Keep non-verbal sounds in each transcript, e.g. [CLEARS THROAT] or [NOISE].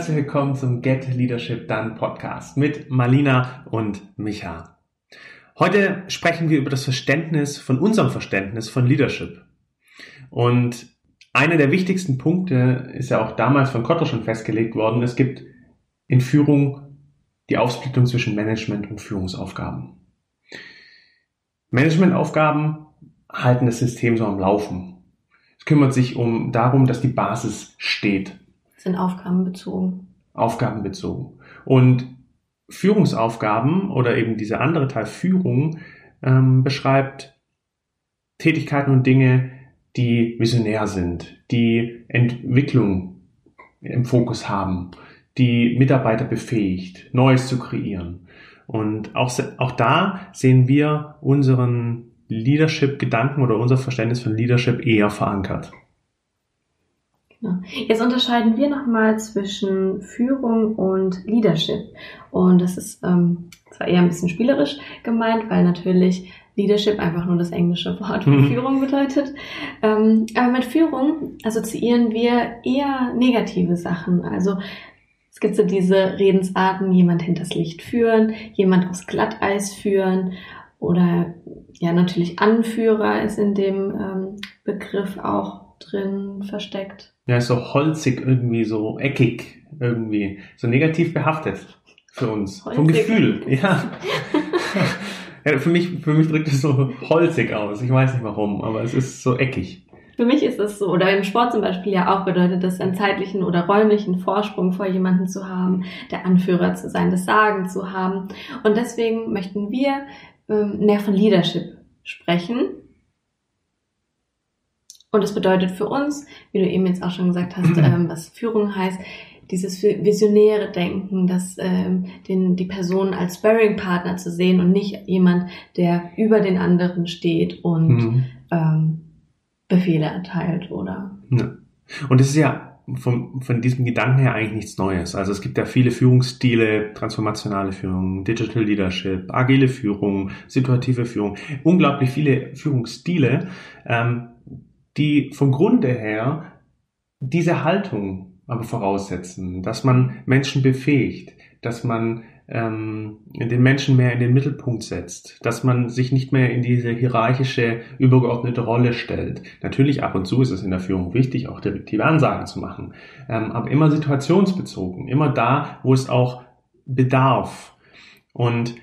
herzlich willkommen zum Get Leadership Done Podcast mit Marlina und Micha. Heute sprechen wir über das Verständnis von unserem Verständnis von Leadership. Und einer der wichtigsten Punkte ist ja auch damals von Kotter schon festgelegt worden. Es gibt in Führung die Aufsplittung zwischen Management und Führungsaufgaben. Managementaufgaben halten das System so am Laufen. Es kümmert sich um darum, dass die Basis steht. Sind aufgabenbezogen. Aufgabenbezogen. Und Führungsaufgaben oder eben dieser andere Teil Führung ähm, beschreibt Tätigkeiten und Dinge, die visionär sind, die Entwicklung im Fokus haben, die Mitarbeiter befähigt, Neues zu kreieren. Und auch, auch da sehen wir unseren Leadership-Gedanken oder unser Verständnis von Leadership eher verankert. Jetzt unterscheiden wir nochmal zwischen Führung und Leadership. Und das ist ähm, zwar eher ein bisschen spielerisch gemeint, weil natürlich Leadership einfach nur das englische Wort für mhm. Führung bedeutet. Ähm, aber mit Führung assoziieren wir eher negative Sachen. Also es gibt so diese Redensarten, jemand hinters Licht führen, jemand aufs Glatteis führen oder ja natürlich Anführer ist in dem ähm, Begriff auch drin versteckt. Ja, so holzig irgendwie, so eckig irgendwie, so negativ behaftet für uns. Holzig. Vom Gefühl, ja. [LAUGHS] ja. für, mich, für mich drückt es so holzig aus. Ich weiß nicht warum, aber es ist so eckig. Für mich ist es so, oder im Sport zum Beispiel ja auch bedeutet das, einen zeitlichen oder räumlichen Vorsprung vor jemanden zu haben, der Anführer zu sein, das Sagen zu haben. Und deswegen möchten wir ähm, mehr von Leadership sprechen und das bedeutet für uns, wie du eben jetzt auch schon gesagt hast, [CLEARS THROAT] ähm, was Führung heißt, dieses visionäre Denken, dass ähm, den, die Person als Sparring-Partner zu sehen und nicht jemand, der über den anderen steht und mhm. ähm, Befehle erteilt oder. Ja. Und es ist ja vom, von diesem Gedanken her eigentlich nichts Neues. Also es gibt ja viele Führungsstile, transformationale Führung, Digital Leadership, agile Führung, situative Führung, unglaublich viele Führungsstile. Ähm, die vom Grunde her diese Haltung aber voraussetzen, dass man Menschen befähigt, dass man ähm, den Menschen mehr in den Mittelpunkt setzt, dass man sich nicht mehr in diese hierarchische, übergeordnete Rolle stellt. Natürlich ab und zu ist es in der Führung wichtig, auch direktive Ansagen zu machen, ähm, aber immer situationsbezogen, immer da, wo es auch bedarf. Und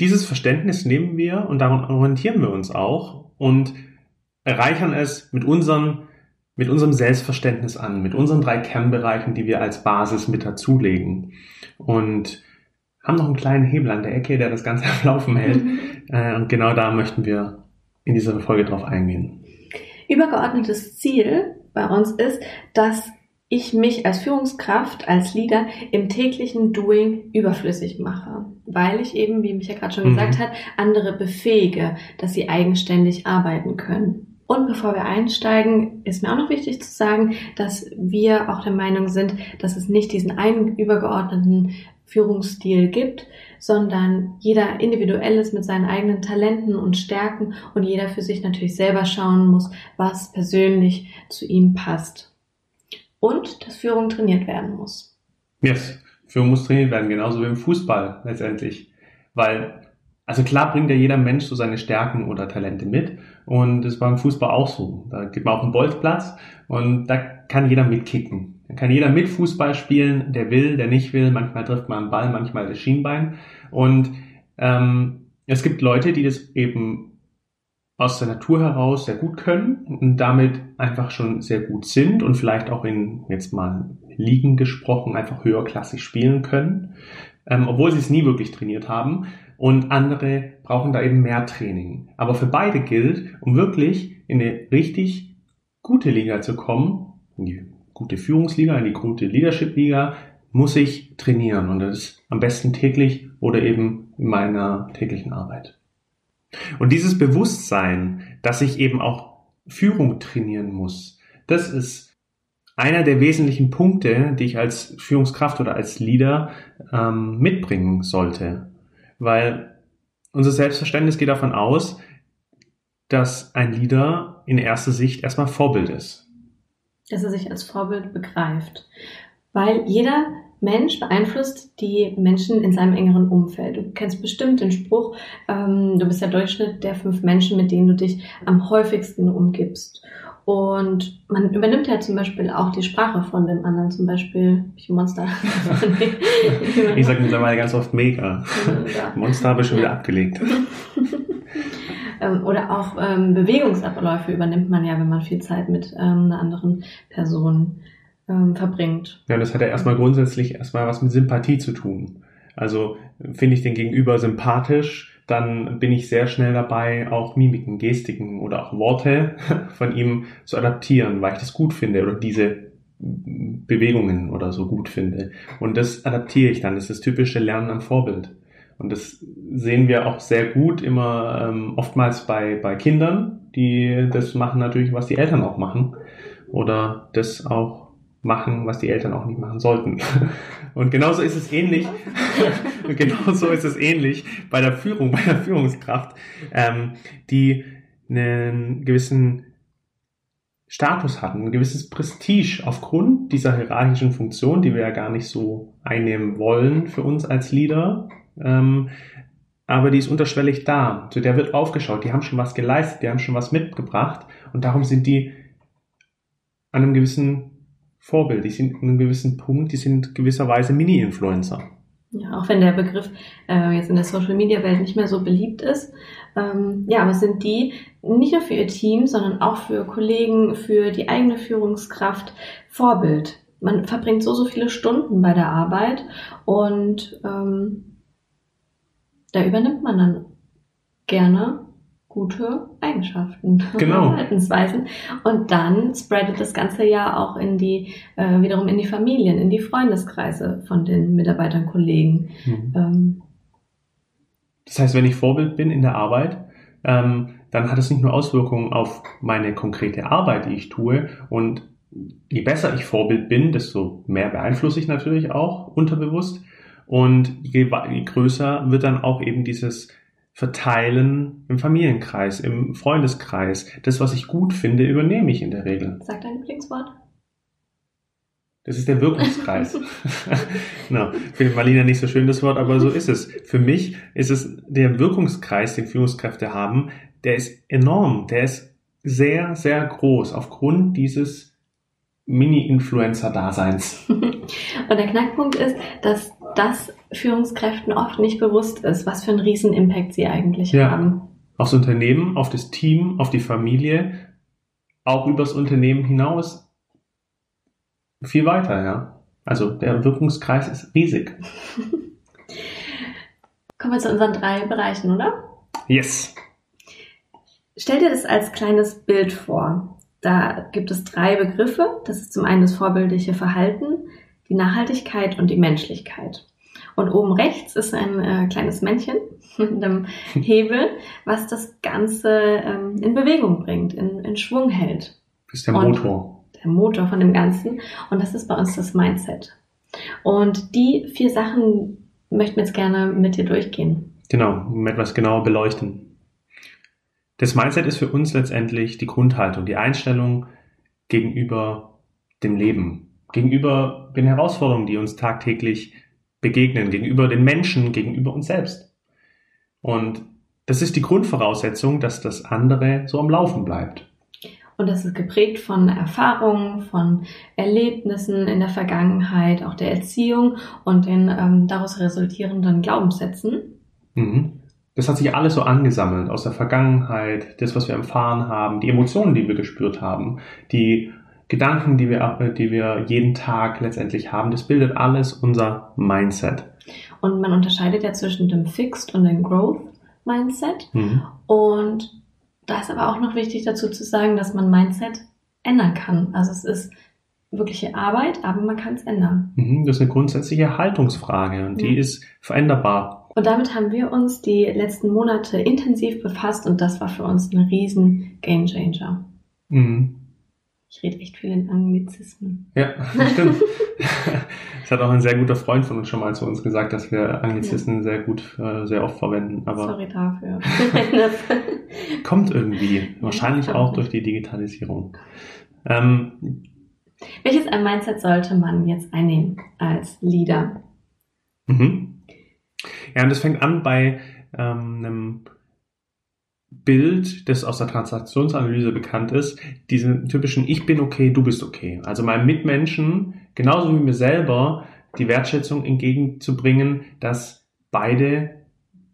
dieses Verständnis nehmen wir und daran orientieren wir uns auch und erreichern es mit unseren mit unserem Selbstverständnis an, mit unseren drei Kernbereichen, die wir als Basis mit dazulegen. Und haben noch einen kleinen Hebel an der Ecke, der das Ganze [LAUGHS] am Laufen hält. Mhm. Äh, und genau da möchten wir in dieser Folge drauf eingehen. Übergeordnetes Ziel bei uns ist, dass ich mich als Führungskraft, als Leader im täglichen Doing überflüssig mache, weil ich eben, wie Micha gerade schon mhm. gesagt hat, andere befähige, dass sie eigenständig arbeiten können. Und bevor wir einsteigen, ist mir auch noch wichtig zu sagen, dass wir auch der Meinung sind, dass es nicht diesen einen übergeordneten Führungsstil gibt, sondern jeder individuell ist mit seinen eigenen Talenten und Stärken und jeder für sich natürlich selber schauen muss, was persönlich zu ihm passt. Und dass Führung trainiert werden muss. Yes, Führung muss trainiert werden, genauso wie im Fußball letztendlich. Weil also klar bringt ja jeder Mensch so seine Stärken oder Talente mit. Und das war im Fußball auch so. Da geht man auf den Bolzplatz und da kann jeder mitkicken. Da kann jeder mit Fußball spielen, der will, der nicht will. Manchmal trifft man einen Ball, manchmal das Schienbein. Und ähm, es gibt Leute, die das eben aus der Natur heraus sehr gut können und damit einfach schon sehr gut sind und vielleicht auch in, jetzt mal liegen gesprochen, einfach höherklassig spielen können, ähm, obwohl sie es nie wirklich trainiert haben und andere brauchen da eben mehr Training. Aber für beide gilt, um wirklich in eine richtig gute Liga zu kommen, in die gute Führungsliga, in die gute Leadership-Liga, muss ich trainieren und das ist am besten täglich oder eben in meiner täglichen Arbeit. Und dieses Bewusstsein, dass ich eben auch Führung trainieren muss, das ist einer der wesentlichen Punkte, die ich als Führungskraft oder als Leader ähm, mitbringen sollte weil unser Selbstverständnis geht davon aus, dass ein Leader in erster Sicht erstmal Vorbild ist. Dass er sich als Vorbild begreift. Weil jeder Mensch beeinflusst die Menschen in seinem engeren Umfeld. Du kennst bestimmt den Spruch, ähm, du bist der Durchschnitt der fünf Menschen, mit denen du dich am häufigsten umgibst. Und man übernimmt ja zum Beispiel auch die Sprache von dem anderen, zum Beispiel ich Monster. [LAUGHS] ich sage mittlerweile ganz oft mega. Ja. Monster habe ich schon wieder abgelegt. [LAUGHS] Ähm, oder auch ähm, Bewegungsabläufe übernimmt man ja, wenn man viel Zeit mit ähm, einer anderen Person ähm, verbringt. Ja, das hat ja erstmal grundsätzlich erstmal was mit Sympathie zu tun. Also finde ich den Gegenüber sympathisch, dann bin ich sehr schnell dabei, auch Mimiken, Gestiken oder auch Worte [LAUGHS] von ihm zu adaptieren, weil ich das gut finde oder diese Bewegungen oder so gut finde. Und das adaptiere ich dann. Das ist das typische Lernen am Vorbild. Und das sehen wir auch sehr gut immer ähm, oftmals bei, bei Kindern, die das machen natürlich, was die Eltern auch machen. Oder das auch machen, was die Eltern auch nicht machen sollten. [LAUGHS] Und genauso ist es ähnlich, [LAUGHS] genauso ist es ähnlich bei der Führung, bei der Führungskraft, ähm, die einen gewissen Status hatten, ein gewisses Prestige aufgrund dieser hierarchischen Funktion, die wir ja gar nicht so einnehmen wollen für uns als Leader. Ähm, aber die ist unterschwellig da. Zu der wird aufgeschaut. Die haben schon was geleistet, die haben schon was mitgebracht. Und darum sind die an einem gewissen Vorbild. Die sind an einem gewissen Punkt, die sind gewisserweise Mini-Influencer. Ja, auch wenn der Begriff äh, jetzt in der Social Media Welt nicht mehr so beliebt ist. Ähm, ja, aber es sind die nicht nur für ihr Team, sondern auch für Kollegen, für die eigene Führungskraft Vorbild. Man verbringt so, so viele Stunden bei der Arbeit und ähm, da übernimmt man dann gerne gute Eigenschaften, [LAUGHS] genau. Verhaltensweisen. Und dann spreadet das Ganze ja auch in die, äh, wiederum in die Familien, in die Freundeskreise von den Mitarbeitern, Kollegen. Mhm. Ähm, das heißt, wenn ich Vorbild bin in der Arbeit, ähm, dann hat es nicht nur Auswirkungen auf meine konkrete Arbeit, die ich tue. Und je besser ich Vorbild bin, desto mehr beeinflusse ich natürlich auch unterbewusst. Und je, je größer wird dann auch eben dieses verteilen im Familienkreis, im Freundeskreis. Das, was ich gut finde, übernehme ich in der Regel. Sag dein Lieblingswort. Das ist der Wirkungskreis. [LAUGHS] [LAUGHS] no, findet Marlina nicht so schön das Wort, aber so ist es. Für mich ist es der Wirkungskreis, den Führungskräfte haben, der ist enorm, der ist sehr, sehr groß aufgrund dieses Mini-Influencer-Daseins. [LAUGHS] Und der Knackpunkt ist, dass das Führungskräften oft nicht bewusst ist, was für einen riesen Impact sie eigentlich ja. haben. Aufs Unternehmen, auf das Team, auf die Familie, auch übers Unternehmen hinaus viel weiter, ja. Also der Wirkungskreis ist riesig. [LAUGHS] Kommen wir zu unseren drei Bereichen, oder? Yes. Stell dir das als kleines Bild vor. Da gibt es drei Begriffe. Das ist zum einen das vorbildliche Verhalten, die Nachhaltigkeit und die Menschlichkeit. Und oben rechts ist ein äh, kleines Männchen [LAUGHS] mit einem [LAUGHS] Hebel, was das Ganze ähm, in Bewegung bringt, in, in Schwung hält. Das ist der Motor. der Motor von dem Ganzen. Und das ist bei uns das Mindset. Und die vier Sachen möchten wir jetzt gerne mit dir durchgehen. Genau, etwas genauer beleuchten. Das Mindset ist für uns letztendlich die Grundhaltung, die Einstellung gegenüber dem Leben, gegenüber den Herausforderungen, die uns tagtäglich begegnen, gegenüber den Menschen, gegenüber uns selbst. Und das ist die Grundvoraussetzung, dass das andere so am Laufen bleibt. Und das ist geprägt von Erfahrungen, von Erlebnissen in der Vergangenheit, auch der Erziehung und den ähm, daraus resultierenden Glaubenssätzen. Mhm. Das hat sich alles so angesammelt aus der Vergangenheit, das, was wir erfahren haben, die Emotionen, die wir gespürt haben, die Gedanken, die wir, die wir jeden Tag letztendlich haben, das bildet alles unser Mindset. Und man unterscheidet ja zwischen dem Fixed und dem Growth Mindset. Mhm. Und da ist aber auch noch wichtig dazu zu sagen, dass man Mindset ändern kann. Also es ist wirkliche Arbeit, aber man kann es ändern. Mhm, das ist eine grundsätzliche Haltungsfrage und die ist veränderbar. Und damit haben wir uns die letzten Monate intensiv befasst und das war für uns ein riesen Gamechanger. Mhm. Ich rede echt viel in Anglizismen. Ja, stimmt. das hat auch ein sehr guter Freund von uns schon mal zu uns gesagt, dass wir Anglizismen ja. sehr gut, äh, sehr oft verwenden. Aber Sorry dafür. [LAUGHS] kommt irgendwie. Wahrscheinlich auch durch die Digitalisierung. Ähm, Welches ein Mindset sollte man jetzt einnehmen als Leader? Mhm. Ja, und das fängt an bei ähm, einem Bild, das aus der Transaktionsanalyse bekannt ist, diesen typischen Ich bin okay, du bist okay. Also meinem Mitmenschen, genauso wie mir selber, die Wertschätzung entgegenzubringen, dass beide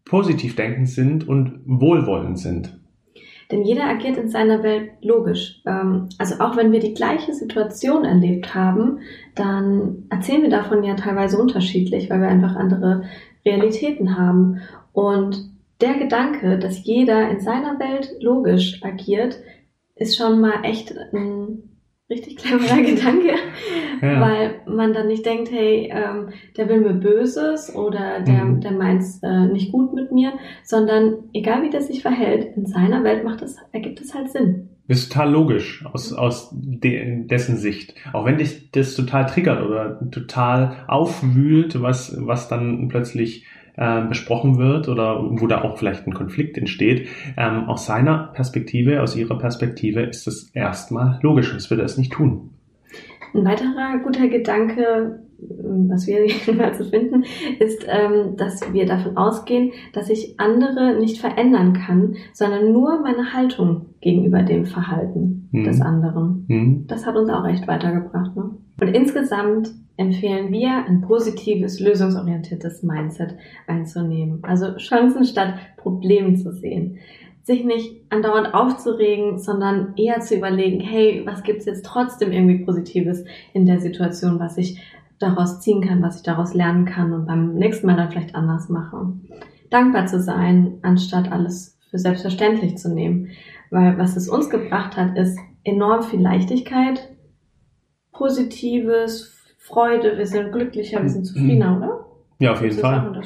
positiv denkend sind und wohlwollend sind. Denn jeder agiert in seiner Welt logisch. Ähm, also auch wenn wir die gleiche Situation erlebt haben, dann erzählen wir davon ja teilweise unterschiedlich, weil wir einfach andere Realitäten haben. Und der Gedanke, dass jeder in seiner Welt logisch agiert, ist schon mal echt ein richtig cleverer [LAUGHS] Gedanke, ja. weil man dann nicht denkt, hey, ähm, der will mir Böses oder der, mhm. der meint es äh, nicht gut mit mir, sondern egal wie der sich verhält, in seiner Welt macht es, ergibt es halt Sinn. Das ist total logisch aus, aus de, dessen Sicht. Auch wenn dich das total triggert oder total aufwühlt, was, was dann plötzlich äh, besprochen wird oder wo da auch vielleicht ein Konflikt entsteht. Ähm, aus seiner Perspektive, aus ihrer Perspektive ist das erstmal logisch, sonst würde er es nicht tun. Ein weiterer guter Gedanke, was wir [LAUGHS] jedenfalls finden, ist, ähm, dass wir davon ausgehen, dass ich andere nicht verändern kann, sondern nur meine Haltung gegenüber dem Verhalten mhm. des anderen. Mhm. Das hat uns auch echt weitergebracht. Ne? Und insgesamt empfehlen wir, ein positives, lösungsorientiertes Mindset einzunehmen. Also Chancen statt Problemen zu sehen. Sich nicht andauernd aufzuregen, sondern eher zu überlegen, hey, was gibt's jetzt trotzdem irgendwie Positives in der Situation, was ich daraus ziehen kann, was ich daraus lernen kann und beim nächsten Mal dann vielleicht anders mache. Dankbar zu sein, anstatt alles für selbstverständlich zu nehmen. Weil was es uns gebracht hat, ist enorm viel Leichtigkeit, Positives, Freude, wir sind glücklicher, wir sind zufriedener, oder? Ja, auf jeden Fall.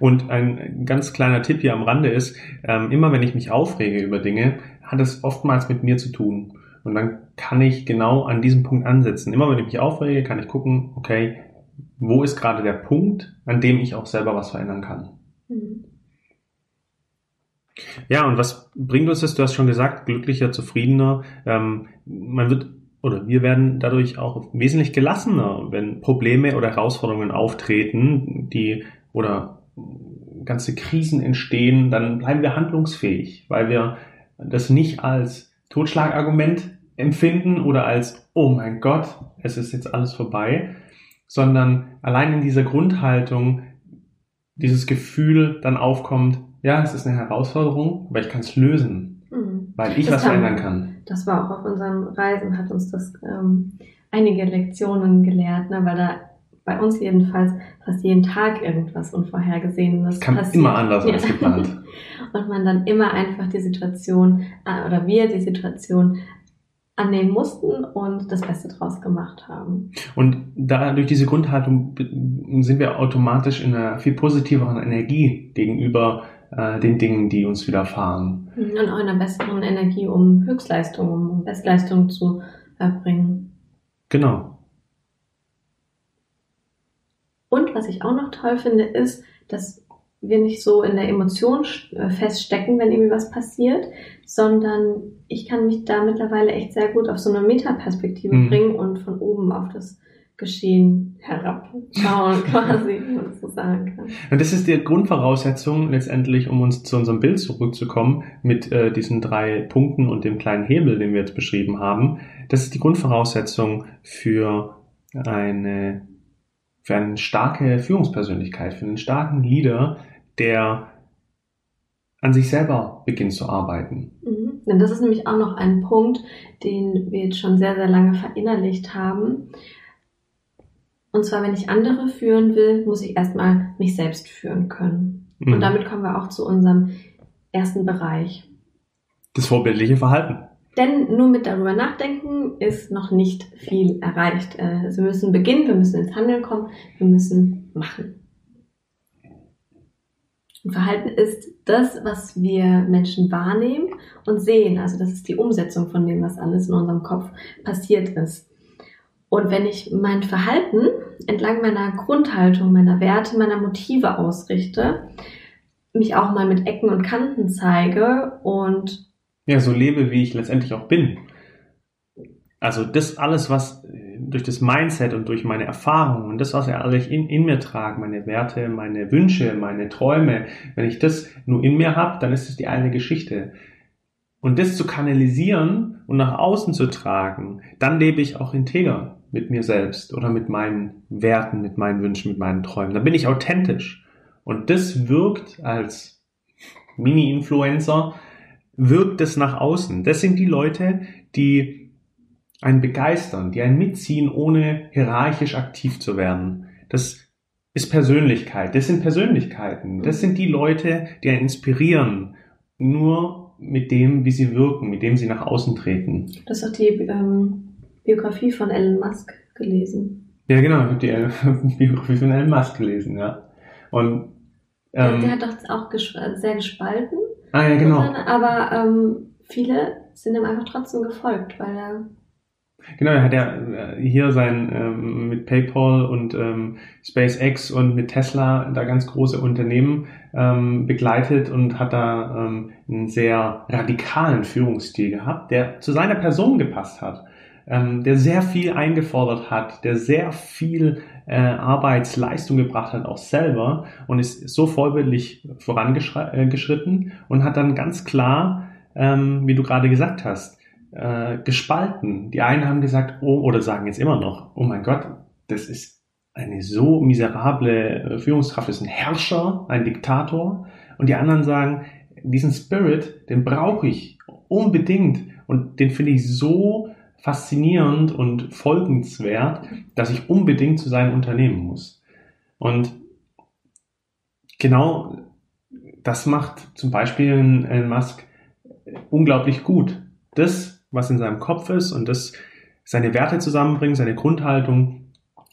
Und ein ganz kleiner Tipp hier am Rande ist, ähm, immer wenn ich mich aufrege über Dinge, hat es oftmals mit mir zu tun. Und dann kann ich genau an diesem Punkt ansetzen. Immer wenn ich mich aufrege, kann ich gucken, okay, wo ist gerade der Punkt, an dem ich auch selber was verändern kann. Mhm. Ja, und was bringt uns das? Du hast schon gesagt, glücklicher, zufriedener. Ähm, man wird oder wir werden dadurch auch wesentlich gelassener, wenn Probleme oder Herausforderungen auftreten, die oder ganze Krisen entstehen, dann bleiben wir handlungsfähig, weil wir das nicht als Totschlagargument empfinden oder als, oh mein Gott, es ist jetzt alles vorbei, sondern allein in dieser Grundhaltung dieses Gefühl dann aufkommt, ja, es ist eine Herausforderung, aber ich kann es lösen, mhm. weil ich das was verändern kann das war auch auf unseren Reisen, hat uns das ähm, einige Lektionen gelehrt, ne, weil da bei uns jedenfalls fast jeden Tag irgendwas Unvorhergesehenes Kann passiert. immer anders als geplant. [LAUGHS] Und man dann immer einfach die Situation, äh, oder wir die Situation annehmen mussten und das Beste draus gemacht haben. Und da durch diese Grundhaltung sind wir automatisch in einer viel positiveren Energie gegenüber äh, den Dingen, die uns widerfahren. Und auch in einer besseren Energie, um Höchstleistungen, um Bestleistungen zu erbringen. Genau. Und was ich auch noch toll finde, ist, dass wir nicht so in der Emotion äh, feststecken, wenn irgendwie was passiert, sondern ich kann mich da mittlerweile echt sehr gut auf so eine Metaperspektive mhm. bringen und von oben auf das Geschehen herabschauen, [LAUGHS] quasi, wie man so sagen kann. Und das ist die Grundvoraussetzung letztendlich, um uns zu unserem Bild zurückzukommen, mit äh, diesen drei Punkten und dem kleinen Hebel, den wir jetzt beschrieben haben. Das ist die Grundvoraussetzung für eine, für eine starke Führungspersönlichkeit, für einen starken Leader, der an sich selber beginnt zu arbeiten. Mhm. Das ist nämlich auch noch ein Punkt, den wir jetzt schon sehr, sehr lange verinnerlicht haben. Und zwar, wenn ich andere führen will, muss ich erstmal mich selbst führen können. Mhm. Und damit kommen wir auch zu unserem ersten Bereich. Das vorbildliche Verhalten. Denn nur mit darüber nachdenken ist noch nicht viel erreicht. Also wir müssen beginnen, wir müssen ins Handeln kommen, wir müssen machen. Verhalten ist das, was wir Menschen wahrnehmen und sehen. Also das ist die Umsetzung von dem, was alles in unserem Kopf passiert ist. Und wenn ich mein Verhalten entlang meiner Grundhaltung, meiner Werte, meiner Motive ausrichte, mich auch mal mit Ecken und Kanten zeige und ja, so lebe, wie ich letztendlich auch bin, Also das alles, was äh, durch das Mindset und durch meine Erfahrungen und das, was ich alle in, in mir trage, meine Werte, meine Wünsche, meine Träume, wenn ich das nur in mir habe, dann ist es die eine Geschichte. Und das zu kanalisieren und nach außen zu tragen, dann lebe ich auch integer mit mir selbst oder mit meinen Werten, mit meinen Wünschen, mit meinen Träumen. Dann bin ich authentisch. Und das wirkt als Mini-Influencer, wirkt es nach außen. Das sind die Leute, die einen begeistern, die einen mitziehen, ohne hierarchisch aktiv zu werden. Das ist Persönlichkeit. Das sind Persönlichkeiten. Das sind die Leute, die einen inspirieren. Nur mit dem, wie sie wirken, mit dem sie nach außen treten. Das hat die ähm, Biografie von Elon Musk gelesen. Ja, genau, ich habe die äh, [LAUGHS] Biografie von Elon Musk gelesen, ja. Und ähm, der hat doch auch gesp sehr gespalten. Ah ja, genau. aber ähm, viele sind ihm einfach trotzdem gefolgt, weil er Genau, er hat ja äh, hier sein ähm, mit PayPal und ähm, SpaceX und mit Tesla da ganz große Unternehmen ähm, begleitet und hat da ähm, einen sehr radikalen Führungsstil gehabt, der zu seiner Person gepasst hat, ähm, der sehr viel eingefordert hat, der sehr viel äh, Arbeitsleistung gebracht hat, auch selber und ist so vorbildlich vorangeschritten und hat dann ganz klar, ähm, wie du gerade gesagt hast, äh, gespalten. Die einen haben gesagt, oh, oder sagen jetzt immer noch, oh mein Gott, das ist eine so miserable äh, Führungskraft, das ist ein Herrscher, ein Diktator. Und die anderen sagen, diesen Spirit, den brauche ich unbedingt und den finde ich so faszinierend und folgenswert, dass ich unbedingt zu seinem Unternehmen muss. Und genau das macht zum Beispiel Elon Musk unglaublich gut. Das was in seinem Kopf ist und das seine Werte zusammenbringen, seine Grundhaltung,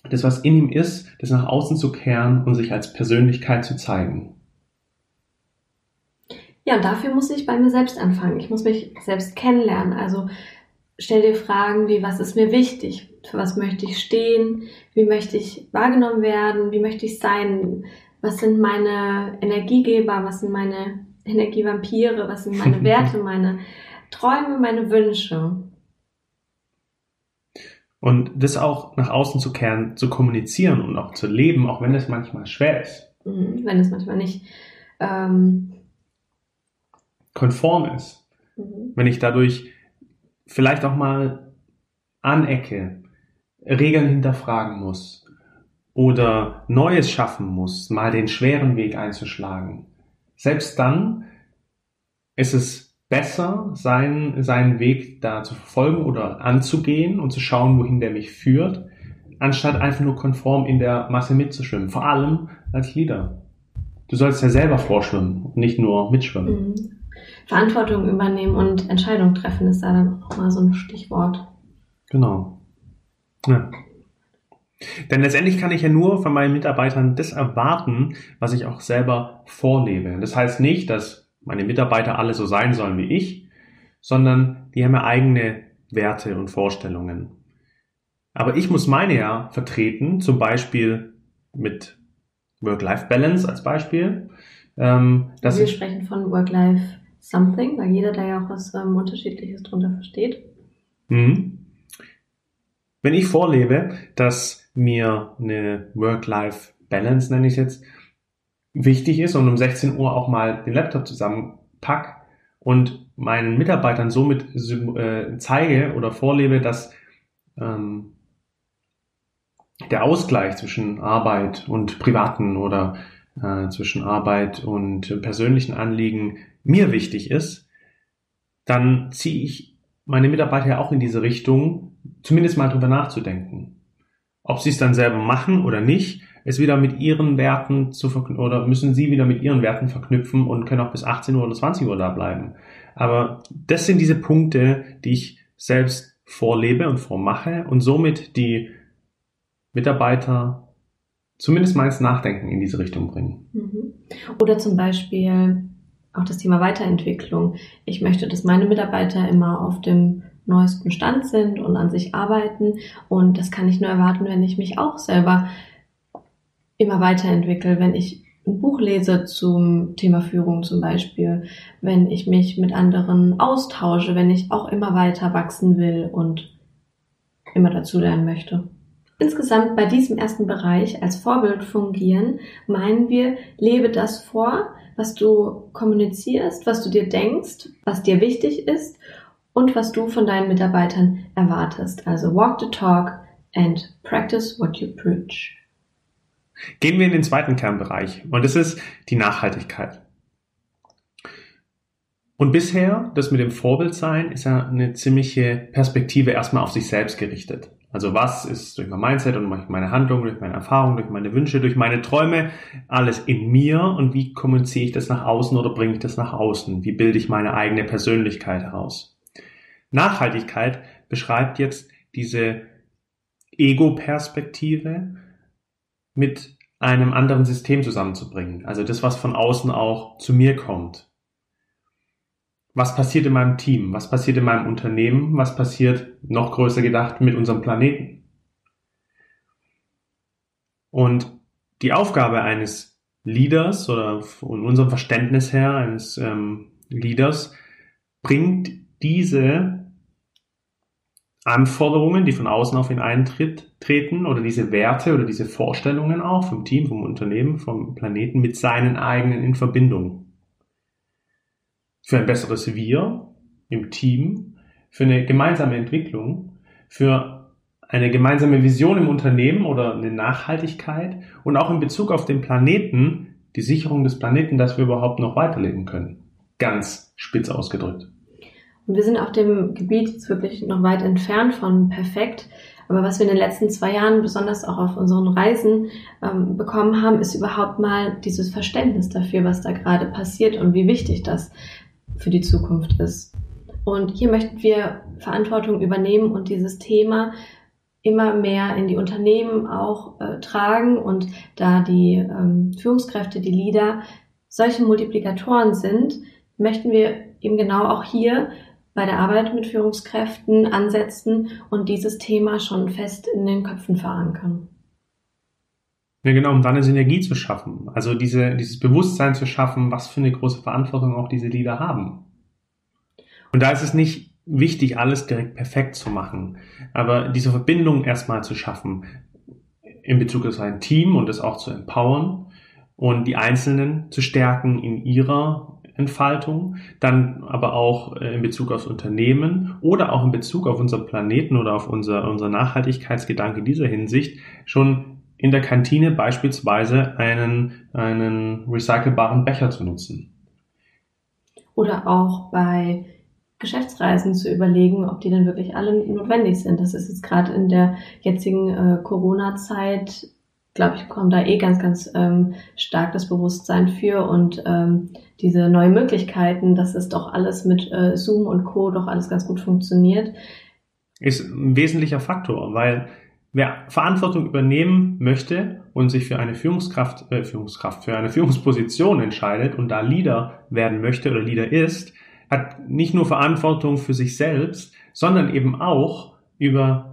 das, was in ihm ist, das nach außen zu kehren und sich als Persönlichkeit zu zeigen. Ja, dafür muss ich bei mir selbst anfangen. Ich muss mich selbst kennenlernen. Also stell dir Fragen wie, was ist mir wichtig? Für was möchte ich stehen? Wie möchte ich wahrgenommen werden? Wie möchte ich sein? Was sind meine Energiegeber? Was sind meine Energievampire? Was sind meine [LAUGHS] Werte? Meine Träume, meine Wünsche. Und das auch nach außen zu kehren, zu kommunizieren und auch zu leben, auch wenn es manchmal schwer ist. Mhm, wenn es manchmal nicht ähm, konform ist. Mhm. Wenn ich dadurch vielleicht auch mal anecke, Regeln hinterfragen muss oder Neues schaffen muss, mal den schweren Weg einzuschlagen. Selbst dann ist es besser, seinen, seinen Weg da zu verfolgen oder anzugehen und zu schauen, wohin der mich führt, anstatt einfach nur konform in der Masse mitzuschwimmen. Vor allem als Leader. Du sollst ja selber vorschwimmen und nicht nur mitschwimmen. Mhm. Verantwortung übernehmen und Entscheidungen treffen ist da dann auch mal so ein Stichwort. Genau. Ja. Denn letztendlich kann ich ja nur von meinen Mitarbeitern das erwarten, was ich auch selber vorlebe. Das heißt nicht, dass meine Mitarbeiter alle so sein sollen wie ich, sondern die haben ja eigene Werte und Vorstellungen. Aber ich muss meine ja vertreten, zum Beispiel mit Work-Life-Balance als Beispiel. Ähm, dass Wir sprechen von Work-Life-Something, weil jeder da ja auch was ähm, Unterschiedliches drunter versteht. Mhm. Wenn ich vorlebe, dass mir eine Work-Life-Balance, nenne ich es jetzt, wichtig ist und um 16 Uhr auch mal den Laptop zusammenpack und meinen Mitarbeitern somit äh, zeige oder vorlebe, dass ähm, der Ausgleich zwischen Arbeit und privaten oder äh, zwischen Arbeit und persönlichen Anliegen mir wichtig ist, dann ziehe ich meine Mitarbeiter ja auch in diese Richtung, zumindest mal drüber nachzudenken. Ob sie es dann selber machen oder nicht, es wieder mit ihren Werten zu verknüpfen oder müssen sie wieder mit ihren Werten verknüpfen und können auch bis 18 Uhr oder 20 Uhr da bleiben. Aber das sind diese Punkte, die ich selbst vorlebe und vormache und somit die Mitarbeiter zumindest mal ins Nachdenken in diese Richtung bringen. Mhm. Oder zum Beispiel auch das Thema Weiterentwicklung. Ich möchte, dass meine Mitarbeiter immer auf dem neuesten Stand sind und an sich arbeiten. Und das kann ich nur erwarten, wenn ich mich auch selber immer weiterentwickle, wenn ich ein Buch lese zum Thema Führung zum Beispiel, wenn ich mich mit anderen austausche, wenn ich auch immer weiter wachsen will und immer dazu lernen möchte. Insgesamt bei diesem ersten Bereich als Vorbild fungieren, meinen wir, lebe das vor, was du kommunizierst, was du dir denkst, was dir wichtig ist und was du von deinen Mitarbeitern erwartest. Also walk the talk and practice what you preach. Gehen wir in den zweiten Kernbereich und das ist die Nachhaltigkeit. Und bisher, das mit dem Vorbildsein, ist ja eine ziemliche Perspektive erstmal auf sich selbst gerichtet. Also was ist durch mein Mindset und durch meine Handlung, durch meine Erfahrung, durch meine Wünsche, durch meine Träume alles in mir und wie kommuniziere ich das nach außen oder bringe ich das nach außen? Wie bilde ich meine eigene Persönlichkeit heraus? Nachhaltigkeit beschreibt jetzt diese Ego-Perspektive mit einem anderen System zusammenzubringen. Also das, was von außen auch zu mir kommt was passiert in meinem Team, was passiert in meinem Unternehmen, was passiert noch größer gedacht mit unserem Planeten. Und die Aufgabe eines Leaders oder von unserem Verständnis her eines ähm, Leaders bringt diese Anforderungen, die von außen auf ihn eintreten oder diese Werte oder diese Vorstellungen auch vom Team, vom Unternehmen, vom Planeten mit seinen eigenen in Verbindung für ein besseres Wir im Team, für eine gemeinsame Entwicklung, für eine gemeinsame Vision im Unternehmen oder eine Nachhaltigkeit und auch in Bezug auf den Planeten, die Sicherung des Planeten, dass wir überhaupt noch weiterleben können. Ganz spitz ausgedrückt. Und wir sind auf dem Gebiet jetzt wirklich noch weit entfernt von perfekt. Aber was wir in den letzten zwei Jahren, besonders auch auf unseren Reisen, ähm, bekommen haben, ist überhaupt mal dieses Verständnis dafür, was da gerade passiert und wie wichtig das für die Zukunft ist. Und hier möchten wir Verantwortung übernehmen und dieses Thema immer mehr in die Unternehmen auch äh, tragen und da die ähm, Führungskräfte, die Leader solche Multiplikatoren sind, möchten wir eben genau auch hier bei der Arbeit mit Führungskräften ansetzen und dieses Thema schon fest in den Köpfen verankern. Ja, genau, um dann eine Synergie zu schaffen. Also diese, dieses Bewusstsein zu schaffen, was für eine große Verantwortung auch diese Lieder haben. Und da ist es nicht wichtig, alles direkt perfekt zu machen, aber diese Verbindung erstmal zu schaffen in Bezug auf sein Team und es auch zu empowern und die Einzelnen zu stärken in ihrer Entfaltung, dann aber auch äh, in Bezug aufs Unternehmen oder auch in Bezug auf unseren Planeten oder auf unser, unser Nachhaltigkeitsgedanke in dieser Hinsicht schon in der Kantine beispielsweise einen, einen recycelbaren Becher zu nutzen. Oder auch bei Geschäftsreisen zu überlegen, ob die denn wirklich alle notwendig sind. Das ist jetzt gerade in der jetzigen äh, Corona-Zeit, glaube ich, kommt da eh ganz, ganz ähm, stark das Bewusstsein für und ähm, diese neuen Möglichkeiten, dass es doch alles mit äh, Zoom und Co. doch alles ganz gut funktioniert. Ist ein wesentlicher Faktor, weil Wer Verantwortung übernehmen möchte und sich für eine Führungskraft, äh, Führungskraft, für eine Führungsposition entscheidet und da Leader werden möchte oder Leader ist, hat nicht nur Verantwortung für sich selbst, sondern eben auch über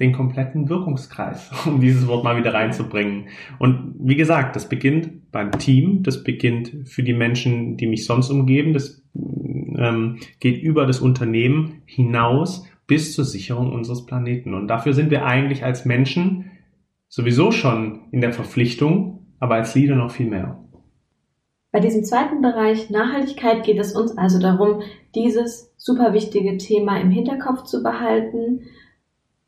den kompletten Wirkungskreis, [LAUGHS] um dieses Wort mal wieder reinzubringen. Und wie gesagt, das beginnt beim Team, das beginnt für die Menschen, die mich sonst umgeben, das ähm, geht über das Unternehmen hinaus bis zur Sicherung unseres Planeten. Und dafür sind wir eigentlich als Menschen sowieso schon in der Verpflichtung, aber als Leader noch viel mehr. Bei diesem zweiten Bereich Nachhaltigkeit geht es uns also darum, dieses super wichtige Thema im Hinterkopf zu behalten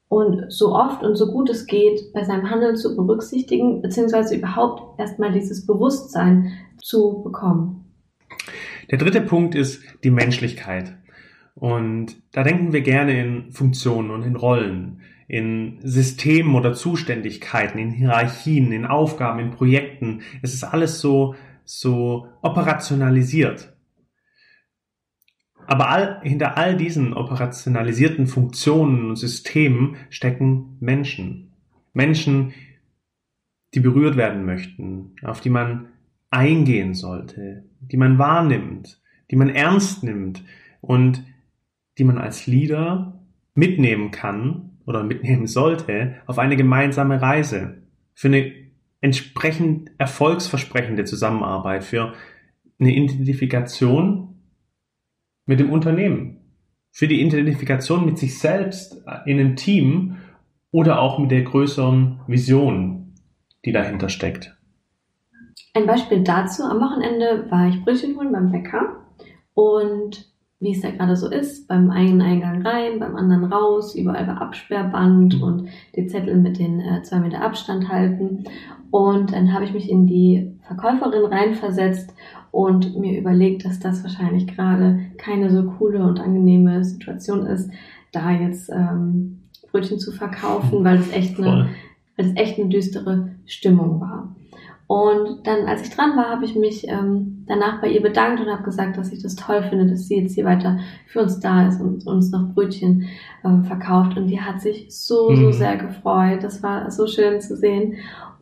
und so oft und so gut es geht bei seinem Handeln zu berücksichtigen, beziehungsweise überhaupt erstmal dieses Bewusstsein zu bekommen. Der dritte Punkt ist die Menschlichkeit. Und da denken wir gerne in Funktionen und in Rollen, in Systemen oder Zuständigkeiten, in Hierarchien, in Aufgaben, in Projekten. Es ist alles so, so operationalisiert. Aber all, hinter all diesen operationalisierten Funktionen und Systemen stecken Menschen. Menschen, die berührt werden möchten, auf die man eingehen sollte, die man wahrnimmt, die man ernst nimmt und die man als Leader mitnehmen kann oder mitnehmen sollte auf eine gemeinsame Reise für eine entsprechend erfolgsversprechende Zusammenarbeit, für eine Identifikation mit dem Unternehmen, für die Identifikation mit sich selbst in einem Team oder auch mit der größeren Vision, die dahinter steckt. Ein Beispiel dazu, am Wochenende war ich Brötchen holen beim Bäcker und wie es da gerade so ist, beim einen Eingang rein, beim anderen raus, überall war Absperrband und die Zettel mit den äh, zwei Meter Abstand halten. Und dann habe ich mich in die Verkäuferin reinversetzt und mir überlegt, dass das wahrscheinlich gerade keine so coole und angenehme Situation ist, da jetzt ähm, Brötchen zu verkaufen, weil es echt eine, weil es echt eine düstere Stimmung war. Und dann, als ich dran war, habe ich mich ähm, danach bei ihr bedankt und habe gesagt, dass ich das toll finde, dass sie jetzt hier weiter für uns da ist und uns noch Brötchen ähm, verkauft. Und die hat sich so, so mhm. sehr gefreut. Das war so schön zu sehen.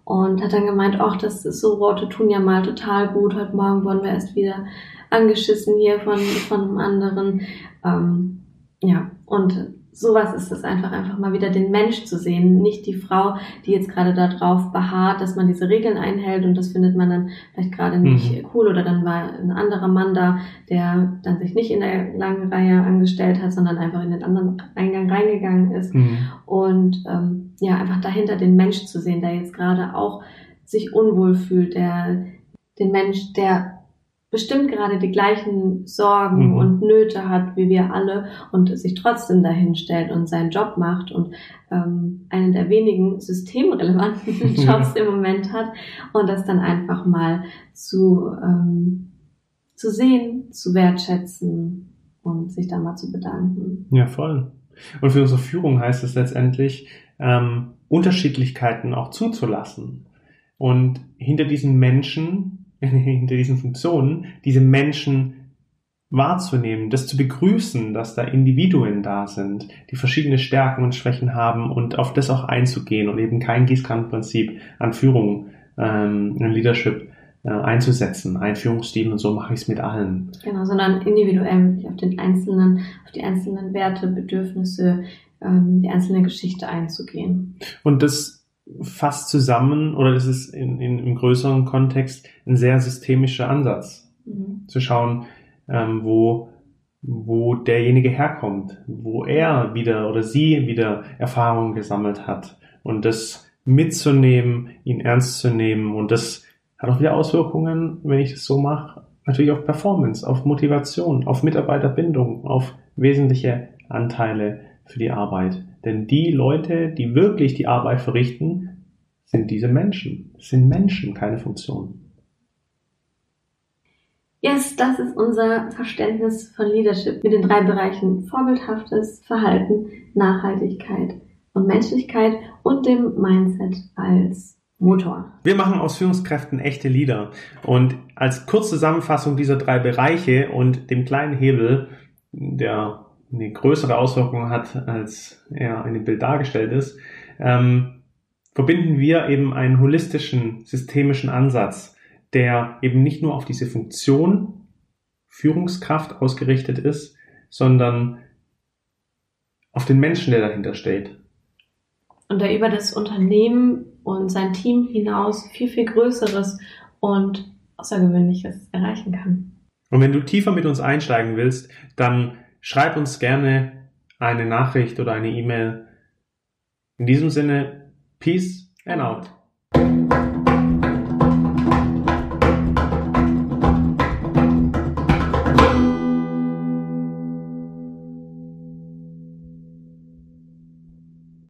Und hat dann gemeint, ach, das ist so Worte tun ja mal total gut. Heute Morgen wurden wir erst wieder angeschissen hier von, von einem anderen. Ähm, ja, und sowas ist es einfach, einfach mal wieder den Mensch zu sehen, nicht die Frau, die jetzt gerade darauf beharrt, dass man diese Regeln einhält und das findet man dann vielleicht gerade nicht mhm. cool oder dann war ein anderer Mann da, der dann sich nicht in der langen Reihe angestellt hat, sondern einfach in den anderen Eingang reingegangen ist mhm. und ähm, ja, einfach dahinter den Mensch zu sehen, der jetzt gerade auch sich unwohl fühlt, der den Mensch, der bestimmt gerade die gleichen Sorgen mhm. und Nöte hat wie wir alle und sich trotzdem dahin stellt und seinen Job macht und ähm, einen der wenigen systemrelevanten [LAUGHS] Jobs im Moment hat und das dann einfach mal zu, ähm, zu sehen, zu wertschätzen und sich da mal zu bedanken. Ja, voll. Und für unsere Führung heißt es letztendlich, ähm, Unterschiedlichkeiten auch zuzulassen. Und hinter diesen Menschen [LAUGHS] hinter diesen Funktionen, diese Menschen wahrzunehmen, das zu begrüßen, dass da Individuen da sind, die verschiedene Stärken und Schwächen haben und auf das auch einzugehen und eben kein Gießkannenprinzip an Führung, ähm, an Leadership äh, einzusetzen, Einführungsstil und so mache ich es mit allen. Genau, sondern individuell auf den einzelnen, auf die einzelnen Werte, Bedürfnisse, ähm, die einzelne Geschichte einzugehen. Und das fasst zusammen, oder das ist in, in, im größeren Kontext ein sehr systemischer Ansatz, mhm. zu schauen, ähm, wo, wo derjenige herkommt, wo er wieder oder sie wieder Erfahrungen gesammelt hat und das mitzunehmen, ihn ernst zu nehmen und das hat auch wieder Auswirkungen, wenn ich das so mache, natürlich auf Performance, auf Motivation, auf Mitarbeiterbindung, auf wesentliche Anteile für die Arbeit. Denn die Leute, die wirklich die Arbeit verrichten, sind diese Menschen. Es sind Menschen, keine Funktionen. Yes, das ist unser Verständnis von Leadership mit den drei Bereichen vorbildhaftes Verhalten, Nachhaltigkeit und Menschlichkeit und dem Mindset als Motor. Wir machen aus Führungskräften echte Leader. Und als Kurzzusammenfassung dieser drei Bereiche und dem kleinen Hebel, der eine größere Auswirkung hat, als er in dem Bild dargestellt ist, ähm, verbinden wir eben einen holistischen, systemischen Ansatz, der eben nicht nur auf diese Funktion Führungskraft ausgerichtet ist, sondern auf den Menschen, der dahinter steht. Und der über das Unternehmen und sein Team hinaus viel, viel Größeres und Außergewöhnliches erreichen kann. Und wenn du tiefer mit uns einsteigen willst, dann Schreib uns gerne eine Nachricht oder eine E-Mail. In diesem Sinne, Peace and out.